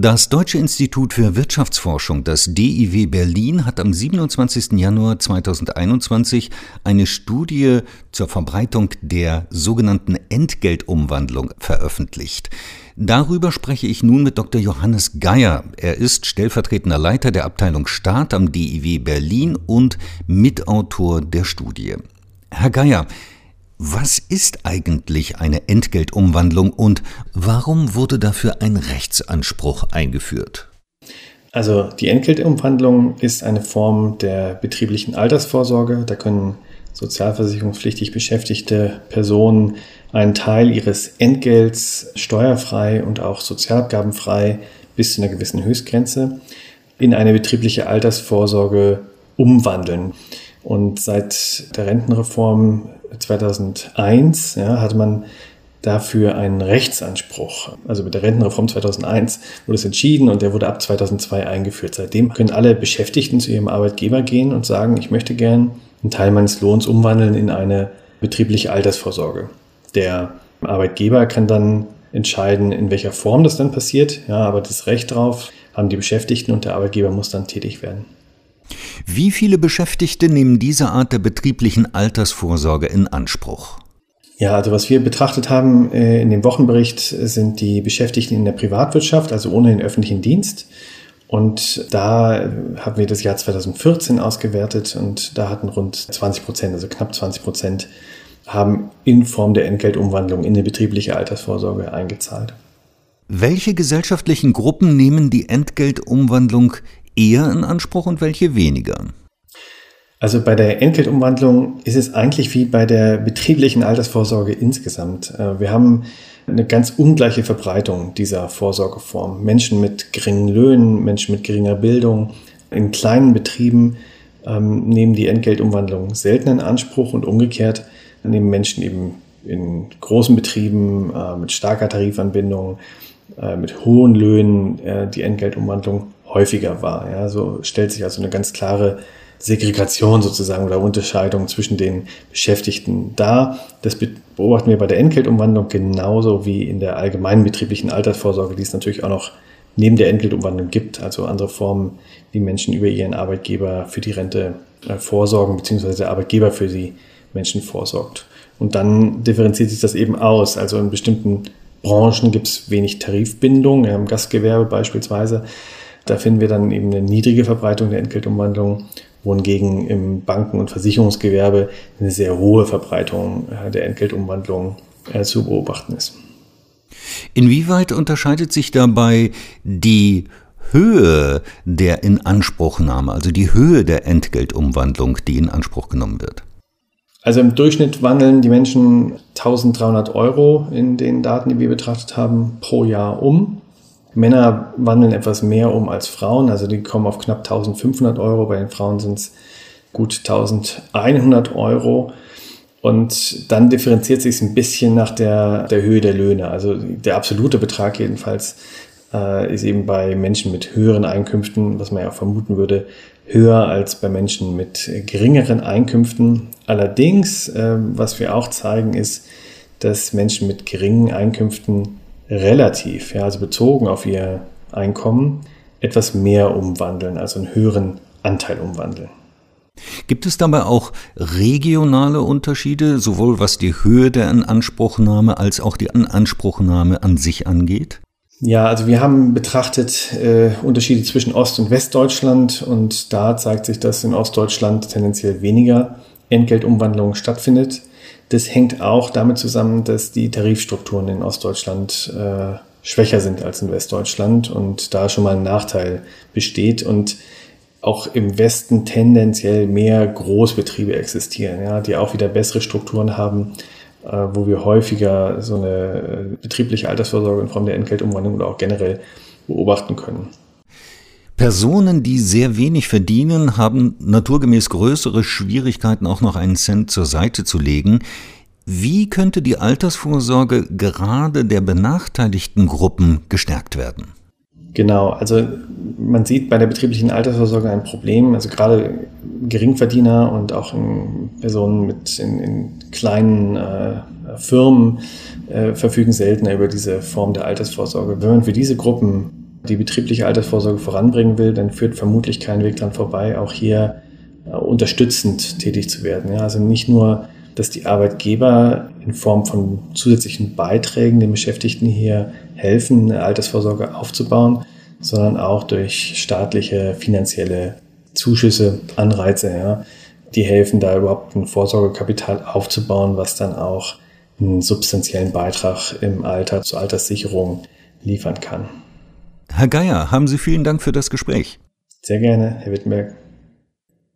Das Deutsche Institut für Wirtschaftsforschung, das DIW Berlin, hat am 27. Januar 2021 eine Studie zur Verbreitung der sogenannten Entgeltumwandlung veröffentlicht. Darüber spreche ich nun mit Dr. Johannes Geier. Er ist stellvertretender Leiter der Abteilung Staat am DIW Berlin und Mitautor der Studie. Herr Geier, was ist eigentlich eine Entgeltumwandlung und warum wurde dafür ein Rechtsanspruch eingeführt? Also die Entgeltumwandlung ist eine Form der betrieblichen Altersvorsorge. Da können sozialversicherungspflichtig beschäftigte Personen einen Teil ihres Entgelts steuerfrei und auch sozialabgabenfrei bis zu einer gewissen Höchstgrenze in eine betriebliche Altersvorsorge umwandeln. Und seit der Rentenreform 2001 ja, hatte man dafür einen Rechtsanspruch. Also mit der Rentenreform 2001 wurde es entschieden und der wurde ab 2002 eingeführt. Seitdem können alle Beschäftigten zu ihrem Arbeitgeber gehen und sagen, ich möchte gern einen Teil meines Lohns umwandeln in eine betriebliche Altersvorsorge. Der Arbeitgeber kann dann entscheiden, in welcher Form das dann passiert, ja, aber das Recht darauf haben die Beschäftigten und der Arbeitgeber muss dann tätig werden. Wie viele Beschäftigte nehmen diese Art der betrieblichen Altersvorsorge in Anspruch? Ja, also was wir betrachtet haben äh, in dem Wochenbericht sind die Beschäftigten in der Privatwirtschaft, also ohne den öffentlichen Dienst. Und da haben wir das Jahr 2014 ausgewertet und da hatten rund 20 Prozent, also knapp 20 Prozent, haben in Form der Entgeltumwandlung in die betriebliche Altersvorsorge eingezahlt. Welche gesellschaftlichen Gruppen nehmen die Entgeltumwandlung eher in Anspruch und welche weniger? Also bei der Entgeltumwandlung ist es eigentlich wie bei der betrieblichen Altersvorsorge insgesamt. Äh, wir haben eine ganz ungleiche Verbreitung dieser Vorsorgeform. Menschen mit geringen Löhnen, Menschen mit geringer Bildung, in kleinen Betrieben ähm, nehmen die Entgeltumwandlung selten in Anspruch und umgekehrt nehmen Menschen eben in großen Betrieben äh, mit starker Tarifanbindung, äh, mit hohen Löhnen äh, die Entgeltumwandlung häufiger war. Ja, so stellt sich also eine ganz klare Segregation sozusagen oder Unterscheidung zwischen den Beschäftigten dar. Das beobachten wir bei der Entgeltumwandlung genauso wie in der allgemeinen betrieblichen Altersvorsorge, die es natürlich auch noch neben der Entgeltumwandlung gibt, also andere Formen, wie Menschen über ihren Arbeitgeber für die Rente äh, vorsorgen, beziehungsweise der Arbeitgeber für die Menschen vorsorgt. Und dann differenziert sich das eben aus. Also in bestimmten Branchen gibt es wenig Tarifbindung, im Gastgewerbe beispielsweise. Da finden wir dann eben eine niedrige Verbreitung der Entgeltumwandlung, wohingegen im Banken- und Versicherungsgewerbe eine sehr hohe Verbreitung äh, der Entgeltumwandlung äh, zu beobachten ist. Inwieweit unterscheidet sich dabei die Höhe der Inanspruchnahme, also die Höhe der Entgeltumwandlung, die in Anspruch genommen wird? Also im Durchschnitt wandeln die Menschen 1300 Euro in den Daten, die wir betrachtet haben, pro Jahr um. Männer wandeln etwas mehr um als Frauen, also die kommen auf knapp 1500 Euro, bei den Frauen sind es gut 1100 Euro. Und dann differenziert sich es ein bisschen nach der, der Höhe der Löhne. Also der absolute Betrag jedenfalls äh, ist eben bei Menschen mit höheren Einkünften, was man ja auch vermuten würde, höher als bei Menschen mit geringeren Einkünften. Allerdings, äh, was wir auch zeigen, ist, dass Menschen mit geringen Einkünften relativ, ja, also bezogen auf ihr Einkommen, etwas mehr umwandeln, also einen höheren Anteil umwandeln. Gibt es dabei auch regionale Unterschiede, sowohl was die Höhe der Inanspruchnahme als auch die Inanspruchnahme an sich angeht? Ja, also wir haben betrachtet äh, Unterschiede zwischen Ost- und Westdeutschland und da zeigt sich, dass in Ostdeutschland tendenziell weniger Entgeltumwandlung stattfindet. Das hängt auch damit zusammen, dass die Tarifstrukturen in Ostdeutschland äh, schwächer sind als in Westdeutschland und da schon mal ein Nachteil besteht und auch im Westen tendenziell mehr Großbetriebe existieren, ja, die auch wieder bessere Strukturen haben, äh, wo wir häufiger so eine betriebliche Altersvorsorge in Form der Entgeltumwandlung oder auch generell beobachten können. Personen, die sehr wenig verdienen, haben naturgemäß größere Schwierigkeiten, auch noch einen Cent zur Seite zu legen. Wie könnte die Altersvorsorge gerade der benachteiligten Gruppen gestärkt werden? Genau, also man sieht bei der betrieblichen Altersvorsorge ein Problem. Also gerade Geringverdiener und auch Personen mit in, in kleinen äh, Firmen äh, verfügen seltener über diese Form der Altersvorsorge. Wenn man für diese Gruppen die betriebliche Altersvorsorge voranbringen will, dann führt vermutlich kein Weg dran vorbei, auch hier äh, unterstützend tätig zu werden. Ja, also nicht nur, dass die Arbeitgeber in Form von zusätzlichen Beiträgen den Beschäftigten hier helfen, eine Altersvorsorge aufzubauen, sondern auch durch staatliche finanzielle Zuschüsse, Anreize, ja, die helfen, da überhaupt ein Vorsorgekapital aufzubauen, was dann auch einen substanziellen Beitrag im Alter zur Alterssicherung liefern kann. Herr Geier, haben Sie vielen Dank für das Gespräch. Sehr gerne, Herr Wittenberg.